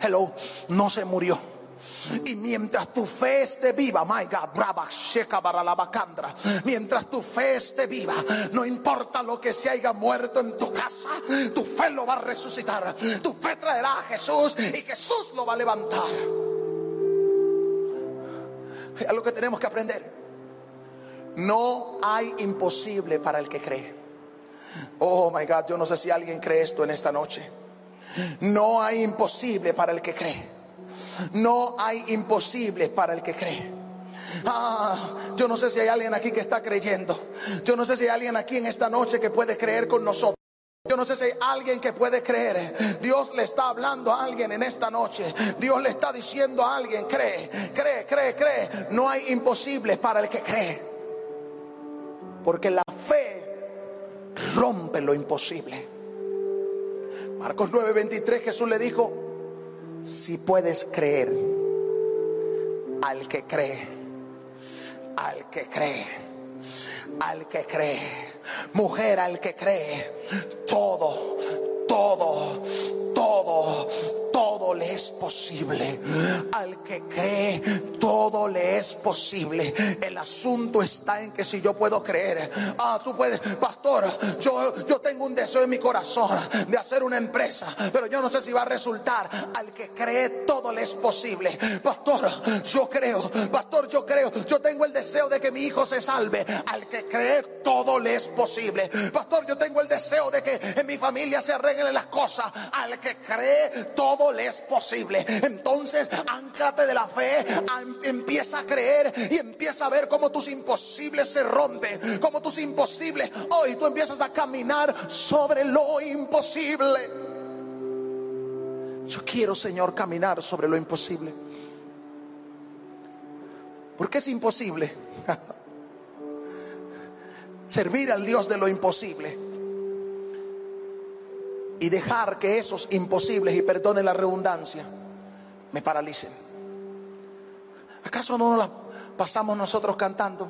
hello, no se murió. Y mientras tu fe esté viva, my God, brava, la mientras tu fe esté viva, no importa lo que se haya muerto en tu casa, tu fe lo va a resucitar. Tu fe traerá a Jesús y Jesús lo va a levantar. Es lo que tenemos que aprender. No hay imposible para el que cree. Oh my God, yo no sé si alguien cree esto en esta noche. No hay imposible para el que cree. No hay imposible para el que cree. Ah, yo no sé si hay alguien aquí que está creyendo. Yo no sé si hay alguien aquí en esta noche que puede creer con nosotros. Yo no sé si hay alguien que puede creer. Dios le está hablando a alguien en esta noche. Dios le está diciendo a alguien, cree, cree, cree, cree. No hay imposible para el que cree. Porque la fe rompe lo imposible. Marcos 9:23 Jesús le dijo, si puedes creer al que cree, al que cree, al que cree, mujer al que cree, todo, todo, es posible. Al que cree, todo le es posible. El asunto está en que si yo puedo creer, ah, tú puedes, pastor, yo, yo tengo un deseo en mi corazón de hacer una empresa, pero yo no sé si va a resultar. Al que cree, todo le es posible. Pastor, yo creo, pastor, yo creo, yo tengo el deseo de que mi hijo se salve. Al que cree, todo le es posible. Pastor, yo tengo el deseo de que en mi familia se arreglen las cosas. Al que cree, todo le es posible. Entonces, anclate de la fe, empieza a creer y empieza a ver cómo tus imposibles se rompen, como tus imposibles. Hoy tú empiezas a caminar sobre lo imposible. Yo quiero, Señor, caminar sobre lo imposible. Porque es imposible <laughs> servir al Dios de lo imposible y dejar que esos imposibles, y perdone la redundancia, me paralicen. ¿Acaso no nos la pasamos nosotros cantando?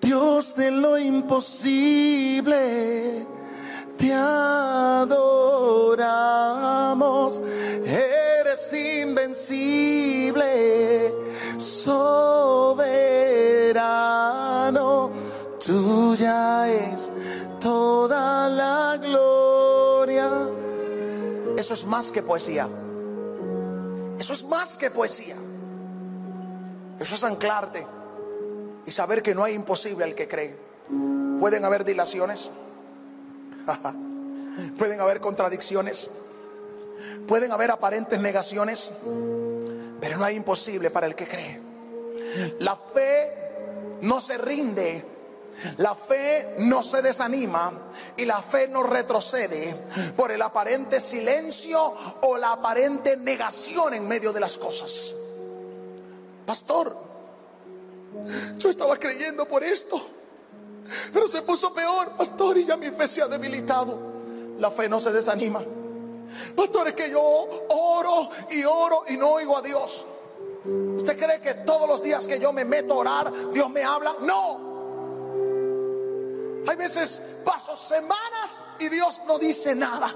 Dios de lo imposible, te adoramos, eres invencible, soberano, tuya es toda la gloria. Eso es más que poesía. Eso es más que poesía. Eso es anclarte y saber que no hay imposible al que cree. Pueden haber dilaciones. <laughs> Pueden haber contradicciones. Pueden haber aparentes negaciones. Pero no hay imposible para el que cree. La fe no se rinde la fe no se desanima y la fe no retrocede por el aparente silencio o la aparente negación en medio de las cosas. Pastor, yo estaba creyendo por esto, pero se puso peor, pastor, y ya mi fe se ha debilitado. La fe no se desanima. Pastor, es que yo oro y oro y no oigo a Dios. ¿Usted cree que todos los días que yo me meto a orar, Dios me habla? No. Hay veces paso semanas y Dios no dice nada.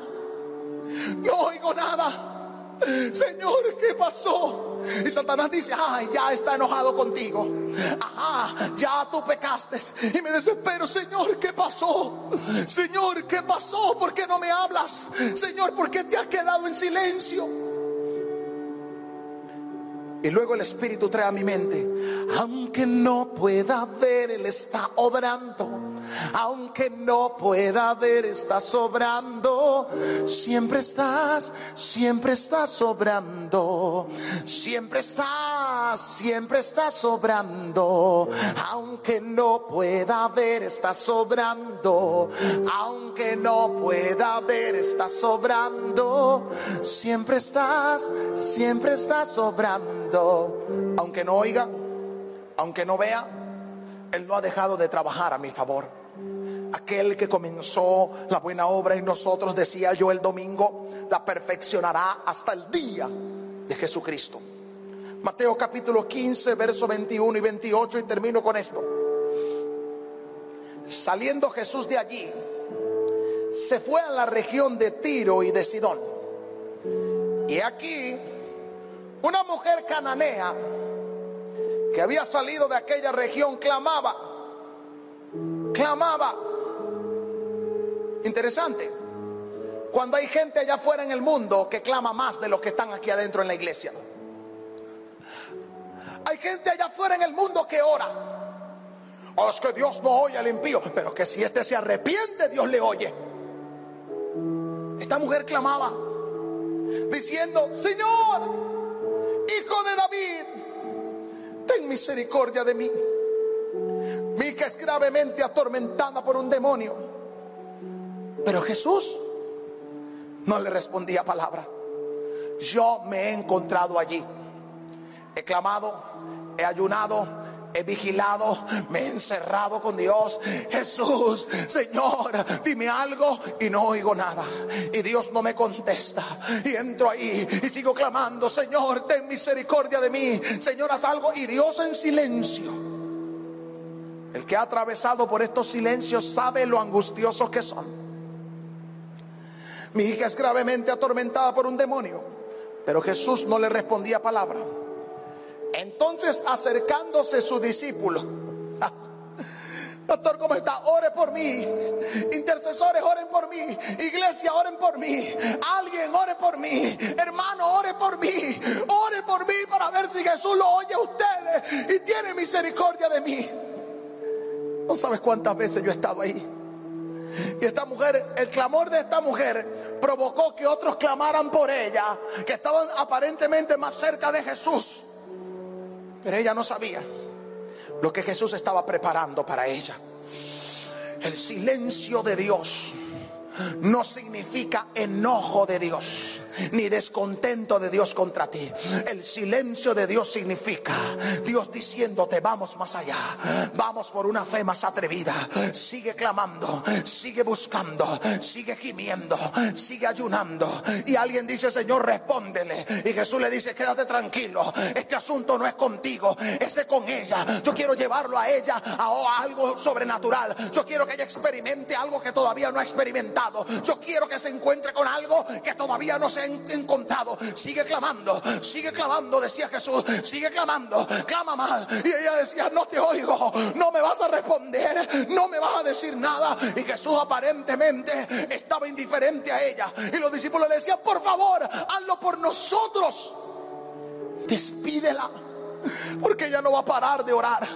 No oigo nada. Señor, ¿qué pasó? Y Satanás dice, ay, ya está enojado contigo. Ajá, ya tú pecaste. Y me desespero, Señor, ¿qué pasó? Señor, ¿qué pasó? ¿Por qué no me hablas? Señor, ¿por qué te has quedado en silencio? Y luego el Espíritu trae a mi mente, aunque no pueda ver, Él está obrando aunque no pueda ver, estás sobrando. Siempre estás, siempre estás sobrando. Siempre estás, siempre estás sobrando. Aunque no pueda ver, estás sobrando. Aunque no pueda ver, estás sobrando. Siempre estás, siempre estás sobrando. Aunque no oiga, aunque no vea, Él no ha dejado de trabajar a mi favor aquel que comenzó la buena obra en nosotros, decía yo el domingo, la perfeccionará hasta el día de Jesucristo. Mateo capítulo 15, verso 21 y 28 y termino con esto. Saliendo Jesús de allí, se fue a la región de Tiro y de Sidón. Y aquí, una mujer cananea que había salido de aquella región clamaba, clamaba, Interesante. Cuando hay gente allá afuera en el mundo que clama más de los que están aquí adentro en la iglesia. Hay gente allá afuera en el mundo que ora. Oh, es que Dios no oye al impío, pero que si este se arrepiente, Dios le oye. Esta mujer clamaba diciendo, Señor, hijo de David, ten misericordia de mí. Mi hija es gravemente atormentada por un demonio. Pero Jesús no le respondía palabra. Yo me he encontrado allí. He clamado, he ayunado, he vigilado, me he encerrado con Dios. Jesús, Señor, dime algo y no oigo nada. Y Dios no me contesta. Y entro ahí y sigo clamando, Señor, ten misericordia de mí. Señor, haz algo. Y Dios en silencio. El que ha atravesado por estos silencios sabe lo angustiosos que son. Mi hija es gravemente atormentada por un demonio. Pero Jesús no le respondía palabra. Entonces acercándose su discípulo. <laughs> Pastor, ¿cómo está? Ore por mí. Intercesores, oren por mí. Iglesia, oren por mí. Alguien, ore por mí. Hermano, ore por mí. Ore por mí para ver si Jesús lo oye a ustedes y tiene misericordia de mí. No sabes cuántas veces yo he estado ahí. Y esta mujer, el clamor de esta mujer provocó que otros clamaran por ella, que estaban aparentemente más cerca de Jesús. Pero ella no sabía lo que Jesús estaba preparando para ella. El silencio de Dios no significa enojo de Dios ni descontento de Dios contra ti. El silencio de Dios significa Dios diciéndote vamos más allá, vamos por una fe más atrevida. Sigue clamando, sigue buscando, sigue gimiendo, sigue ayunando. Y alguien dice, Señor, respóndele. Y Jesús le dice, quédate tranquilo, este asunto no es contigo, ese con ella. Yo quiero llevarlo a ella a algo sobrenatural. Yo quiero que ella experimente algo que todavía no ha experimentado. Yo quiero que se encuentre con algo que todavía no se encontrado. Sigue clamando, sigue clamando, decía Jesús, sigue clamando, clama más. Y ella decía, no te oigo, no me vas a responder, no me vas a decir nada. Y Jesús aparentemente estaba indiferente a ella. Y los discípulos le decían, por favor, hazlo por nosotros. Despídela porque ella no va a parar de orar.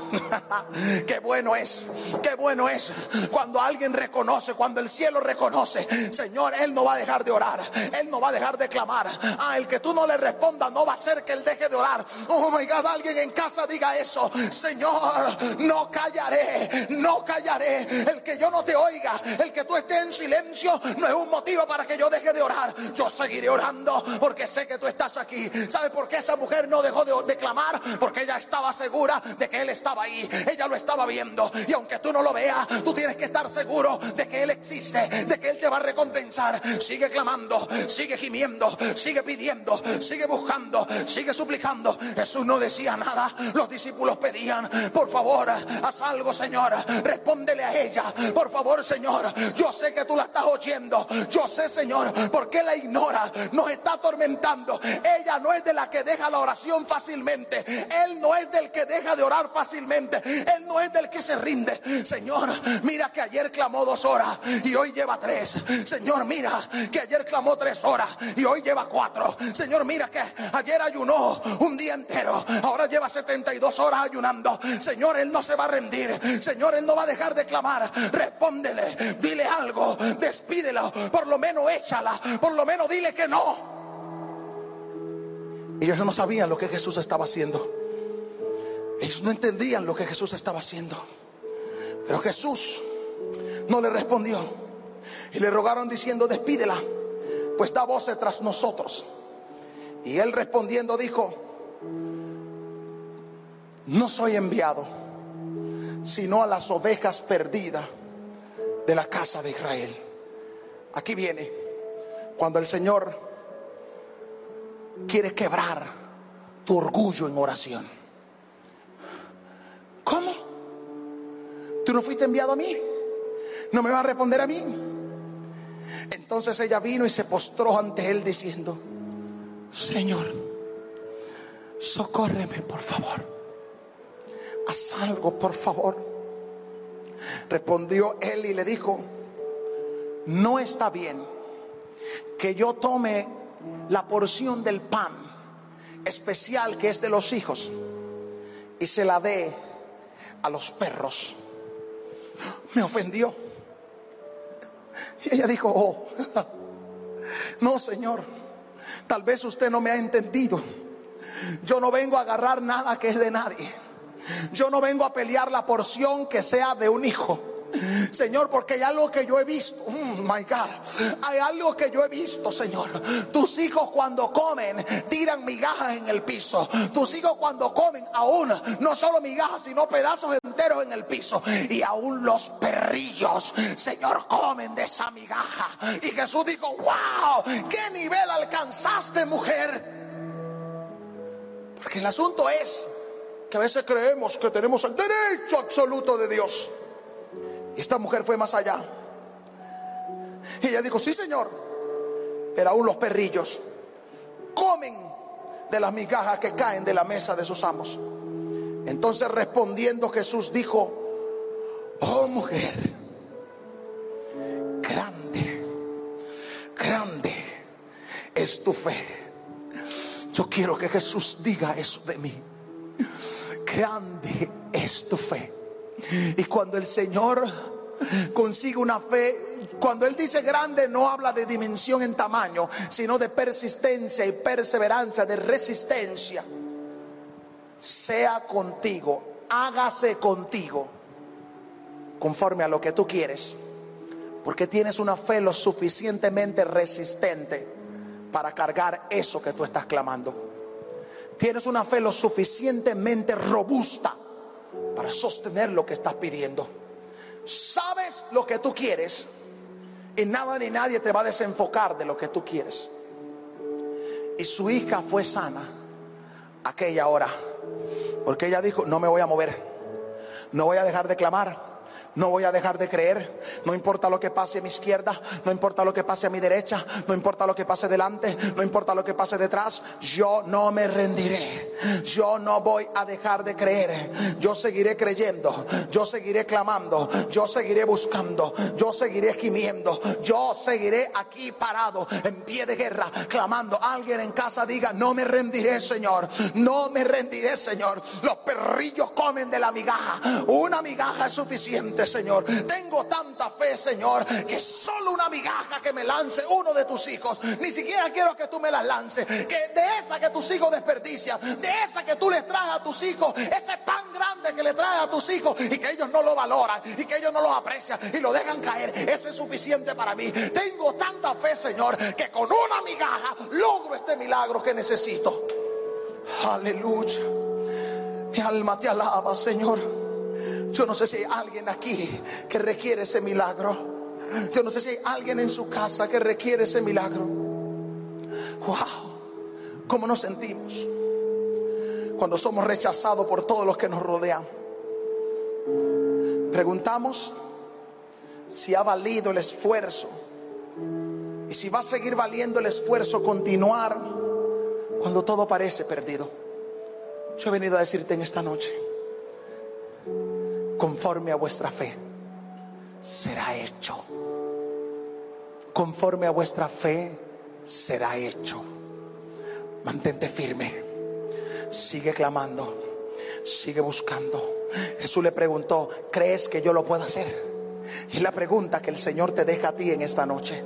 <laughs> qué bueno es, qué bueno es cuando alguien reconoce, cuando el cielo reconoce, Señor, Él no va a dejar de orar, Él no va a dejar de clamar. Ah, el que tú no le respondas no va a hacer que Él deje de orar. Oh my God, alguien en casa diga eso, Señor, no callaré, no callaré. El que yo no te oiga, el que tú estés en silencio, no es un motivo para que yo deje de orar. Yo seguiré orando porque sé que tú estás aquí. ¿Sabe por qué esa mujer no dejó de, de clamar? Porque ella estaba segura de que Él estaba ahí. Ella lo estaba viendo. Y aunque tú no lo veas, tú tienes que estar seguro de que Él existe, de que Él te va a recompensar. Sigue clamando, sigue gimiendo, sigue pidiendo, sigue buscando, sigue suplicando. Jesús no decía nada. Los discípulos pedían, por favor, haz algo, Señor. Respóndele a ella. Por favor, Señor. Yo sé que tú la estás oyendo. Yo sé, Señor, por qué la ignora. Nos está atormentando. Ella no es de la que deja la oración fácilmente. Él no es del que deja de orar fácilmente. Él no es del que se rinde. Señor, mira que ayer clamó dos horas y hoy lleva tres. Señor, mira que ayer clamó tres horas y hoy lleva cuatro. Señor, mira que ayer ayunó un día entero. Ahora lleva 72 horas ayunando. Señor, Él no se va a rendir. Señor, Él no va a dejar de clamar. Respóndele, dile algo, despídelo. Por lo menos échala. Por lo menos dile que no. Ellos no sabían lo que Jesús estaba haciendo. Ellos no entendían lo que Jesús estaba haciendo. Pero Jesús no le respondió. Y le rogaron diciendo, despídela, pues da voces tras nosotros. Y él respondiendo dijo, no soy enviado, sino a las ovejas perdidas de la casa de Israel. Aquí viene, cuando el Señor quiere quebrar tu orgullo en oración. ¿Cómo? ¿Tú no fuiste enviado a mí? ¿No me vas a responder a mí? Entonces ella vino y se postró ante él diciendo, Señor, socórreme por favor. Haz algo, por favor. Respondió él y le dijo, no está bien que yo tome la porción del pan especial que es de los hijos y se la dé a los perros. Me ofendió. Y ella dijo, oh, <laughs> no Señor, tal vez usted no me ha entendido. Yo no vengo a agarrar nada que es de nadie. Yo no vengo a pelear la porción que sea de un hijo. Señor, porque hay algo que yo he visto. Oh my God. Hay algo que yo he visto, Señor. Tus hijos cuando comen tiran migajas en el piso. Tus hijos cuando comen aún no solo migajas, sino pedazos enteros en el piso. Y aún los perrillos, Señor, comen de esa migaja. Y Jesús dijo, wow, ¿qué nivel alcanzaste, mujer? Porque el asunto es que a veces creemos que tenemos el derecho absoluto de Dios. Esta mujer fue más allá. Y ella dijo, sí Señor, pero aún los perrillos comen de las migajas que caen de la mesa de sus amos. Entonces respondiendo Jesús dijo, oh mujer, grande, grande es tu fe. Yo quiero que Jesús diga eso de mí. Grande es tu fe. Y cuando el Señor consigue una fe, cuando Él dice grande no habla de dimensión en tamaño, sino de persistencia y perseverancia, de resistencia. Sea contigo, hágase contigo, conforme a lo que tú quieres, porque tienes una fe lo suficientemente resistente para cargar eso que tú estás clamando. Tienes una fe lo suficientemente robusta para sostener lo que estás pidiendo. Sabes lo que tú quieres y nada ni nadie te va a desenfocar de lo que tú quieres. Y su hija fue sana aquella hora, porque ella dijo, no me voy a mover, no voy a dejar de clamar no voy a dejar de creer. No importa lo que pase a mi izquierda, no importa lo que pase a mi derecha, no importa lo que pase delante, no importa lo que pase detrás. Yo no me rendiré. Yo no voy a dejar de creer. Yo seguiré creyendo. Yo seguiré clamando. Yo seguiré buscando. Yo seguiré gimiendo. Yo seguiré aquí parado en pie de guerra, clamando. Alguien en casa diga, no me rendiré, Señor. No me rendiré, Señor. Los perrillos comen de la migaja. Una migaja es suficiente. Señor. Tengo tanta fe, Señor, que solo una migaja que me lance uno de tus hijos, ni siquiera quiero que tú me las lances, que de esa que tus hijos desperdician, de esa que tú les traes a tus hijos, ese pan grande que le traes a tus hijos y que ellos no lo valoran y que ellos no lo aprecian y lo dejan caer, ese es suficiente para mí. Tengo tanta fe, Señor, que con una migaja logro este milagro que necesito. Aleluya. Mi alma te alaba, Señor. Yo no sé si hay alguien aquí que requiere ese milagro. Yo no sé si hay alguien en su casa que requiere ese milagro. Wow, ¿cómo nos sentimos cuando somos rechazados por todos los que nos rodean? Preguntamos si ha valido el esfuerzo y si va a seguir valiendo el esfuerzo continuar cuando todo parece perdido. Yo he venido a decirte en esta noche, conforme a vuestra fe, será hecho. Conforme a vuestra fe, será hecho. Mantente firme. Sigue clamando. Sigue buscando. Jesús le preguntó, ¿crees que yo lo puedo hacer? Y la pregunta que el Señor te deja a ti en esta noche.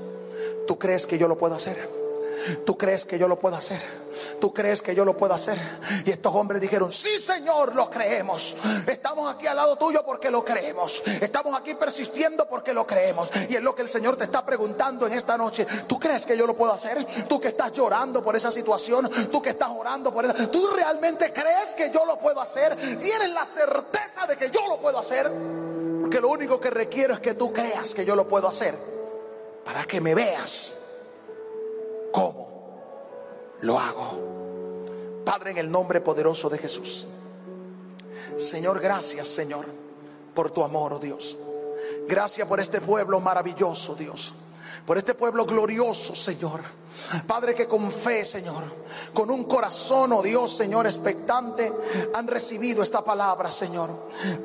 ¿Tú crees que yo lo puedo hacer? ¿Tú crees que yo lo puedo hacer? ¿Tú crees que yo lo puedo hacer? Y estos hombres dijeron, sí Señor, lo creemos. Estamos aquí al lado tuyo porque lo creemos. Estamos aquí persistiendo porque lo creemos. Y es lo que el Señor te está preguntando en esta noche. ¿Tú crees que yo lo puedo hacer? Tú que estás llorando por esa situación. Tú que estás orando por eso. ¿Tú realmente crees que yo lo puedo hacer? ¿Tienes la certeza de que yo lo puedo hacer? Porque lo único que requiero es que tú creas que yo lo puedo hacer. Para que me veas cómo lo hago. Padre, en el nombre poderoso de Jesús. Señor, gracias, Señor, por tu amor, oh Dios. Gracias por este pueblo maravilloso, Dios. Por este pueblo glorioso, Señor. Padre, que con fe, Señor, con un corazón, oh Dios, Señor, expectante, han recibido esta palabra, Señor.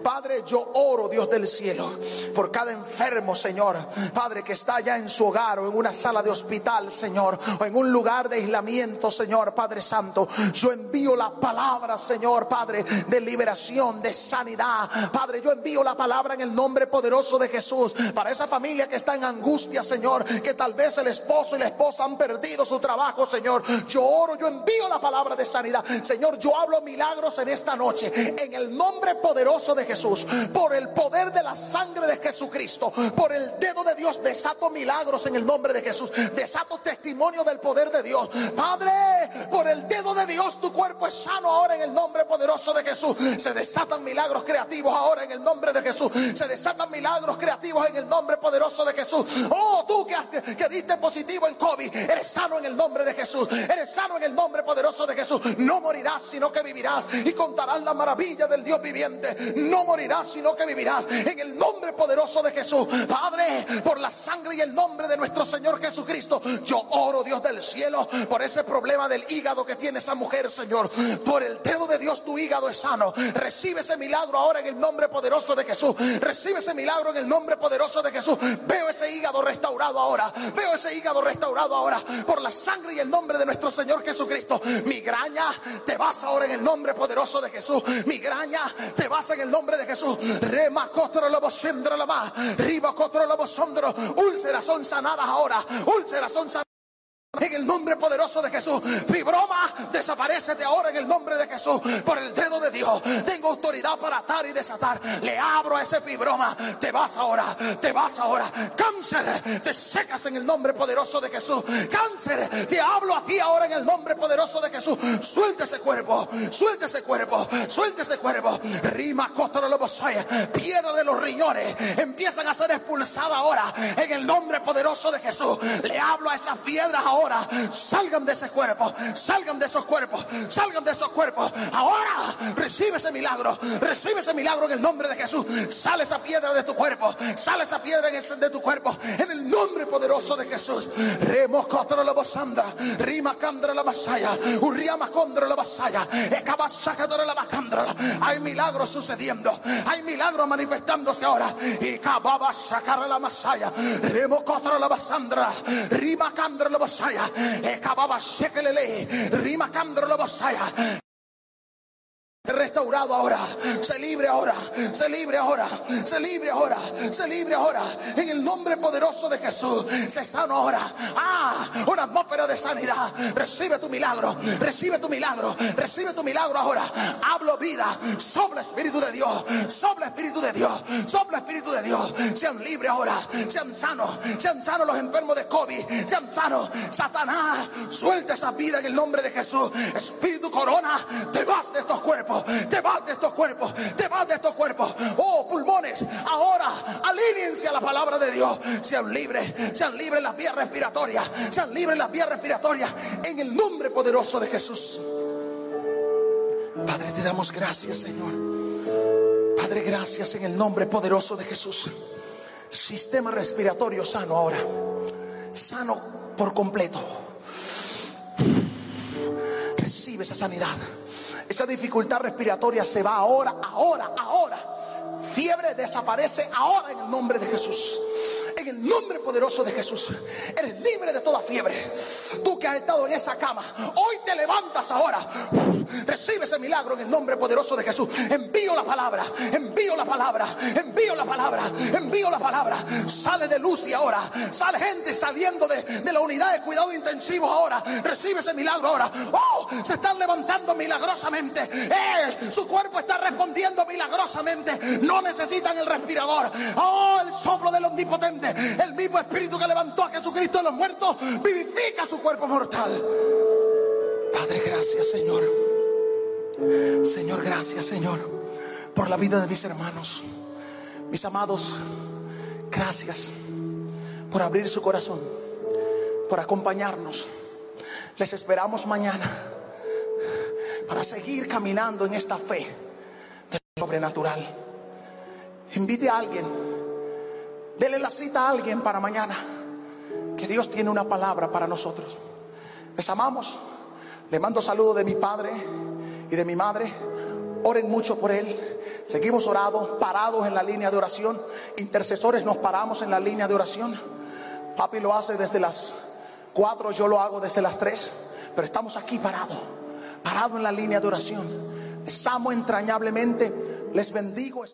Padre, yo oro, Dios del cielo, por cada enfermo, Señor. Padre, que está allá en su hogar o en una sala de hospital, Señor, o en un lugar de aislamiento, Señor, Padre Santo. Yo envío la palabra, Señor, Padre, de liberación, de sanidad. Padre, yo envío la palabra en el nombre poderoso de Jesús para esa familia que está en angustia, Señor, que tal vez el esposo y la esposa han perdido su trabajo, Señor. Yo oro, yo envío la palabra de sanidad. Señor, yo hablo milagros en esta noche. En el nombre poderoso de Jesús. Por el poder de la sangre de Jesucristo. Por el dedo de Dios. Desato milagros en el nombre de Jesús. Desato testimonio del poder de Dios. Padre, por el dedo de Dios tu cuerpo es sano ahora en el nombre poderoso de Jesús. Se desatan milagros creativos ahora en el nombre de Jesús. Se desatan milagros creativos en el nombre poderoso de Jesús. Oh, tú que, que diste positivo en COVID. Eres sano en el nombre de Jesús. Eres sano en el nombre poderoso de Jesús. No morirás, sino que vivirás. Y contarás la maravilla del Dios viviente. No morirás, sino que vivirás. En el nombre poderoso de Jesús. Padre, por la sangre y el nombre de nuestro Señor Jesucristo. Yo oro, Dios del cielo, por ese problema del hígado que tiene esa mujer, Señor. Por el dedo de Dios tu hígado es sano. Recibe ese milagro ahora en el nombre poderoso de Jesús. Recibe ese milagro en el nombre poderoso de Jesús. Veo ese hígado restaurado ahora. Veo ese hígado restaurado ahora por la sangre y el nombre de nuestro Señor Jesucristo. Migraña, te vas ahora en el nombre poderoso de Jesús. Migraña, te vas en el nombre de Jesús. Rema lobo la más. Riba cotro lobo Úlceras son sanadas ahora. Úlceras son sanadas. En el nombre poderoso de Jesús. Fibroma, desaparece de ahora en el nombre de Jesús. Por el dedo de Dios. Tengo autoridad para atar y desatar. Le abro a ese fibroma. Te vas ahora. Te vas ahora. Cáncer, te secas en el nombre poderoso de Jesús. Cáncer, te hablo a ti ahora en el nombre poderoso de Jesús. Suelta ese cuerpo. Suelta ese cuerpo. Suelta ese cuerpo. Rima contra los Piedra de los riñones. Empiezan a ser expulsadas ahora en el nombre poderoso de Jesús. Le hablo a esas piedras ahora salgan de ese cuerpo, salgan de esos cuerpos, salgan de esos cuerpos. Ahora recibe ese milagro, recibe ese milagro en el nombre de Jesús. Sale esa piedra de tu cuerpo, sale esa piedra de tu cuerpo en el nombre poderoso de Jesús. Remo contra la bosandra, rima candra la masaya, urriama contra la basaya, la bacandra. Hay milagros sucediendo, hay milagros manifestándose ahora. Y cababa sacar la masaya, remo contra la basandra, rima candra la basaya. Rimakandrolobosaya. Restaurado ahora, se libre ahora, se libre ahora, se libre ahora, se libre ahora, en el nombre poderoso de Jesús, se sano ahora. Ah, una atmósfera de sanidad. Recibe tu milagro, recibe tu milagro, recibe tu milagro ahora. Hablo vida, sobre Espíritu de Dios, sobre Espíritu de Dios, sobre Espíritu de Dios. Sean libres ahora, sean sanos, sean sanos los enfermos de COVID, sean sanos. Satanás, suelta esa vida en el nombre de Jesús. Espíritu corona, te vas de estos cuerpos te vas de estos cuerpos, te vas de estos cuerpos. Oh, pulmones, ahora alíñense a la palabra de Dios. Sean libres, sean libres las vías respiratorias, sean libres las vías respiratorias en el nombre poderoso de Jesús. Padre, te damos gracias, Señor. Padre, gracias en el nombre poderoso de Jesús. Sistema respiratorio sano ahora. Sano por completo. Recibe esa sanidad. Esa dificultad respiratoria se va ahora, ahora, ahora. Fiebre desaparece ahora en el nombre de Jesús. En el nombre poderoso de Jesús. Eres libre de toda fiebre. Tú que has estado en esa cama, hoy te levantas ahora. Recibe ese milagro en el nombre poderoso de Jesús. Envío la palabra, envío la palabra, envío la palabra, envío la palabra. Sale de luz y ahora. Sale gente saliendo de, de la unidad de cuidado intensivo ahora. Recibe ese milagro ahora. Oh, se están levantando milagrosamente. Eh, su cuerpo está respondiendo milagrosamente. No necesitan el respirador. Oh, el soplo del omnipotente. El mismo espíritu que levantó a Jesucristo de los muertos vivifica su cuerpo mortal. Padre, gracias, Señor. Señor, gracias, Señor, por la vida de mis hermanos. Mis amados, gracias por abrir su corazón, por acompañarnos. Les esperamos mañana para seguir caminando en esta fe del sobrenatural. Invite a alguien, dele la cita a alguien para mañana, que Dios tiene una palabra para nosotros. Les amamos. Le mando saludos de mi padre y de mi madre. Oren mucho por él. Seguimos orados, parados en la línea de oración. Intercesores nos paramos en la línea de oración. Papi lo hace desde las 4, yo lo hago desde las 3. Pero estamos aquí parados, parados en la línea de oración. Les amo entrañablemente. Les bendigo.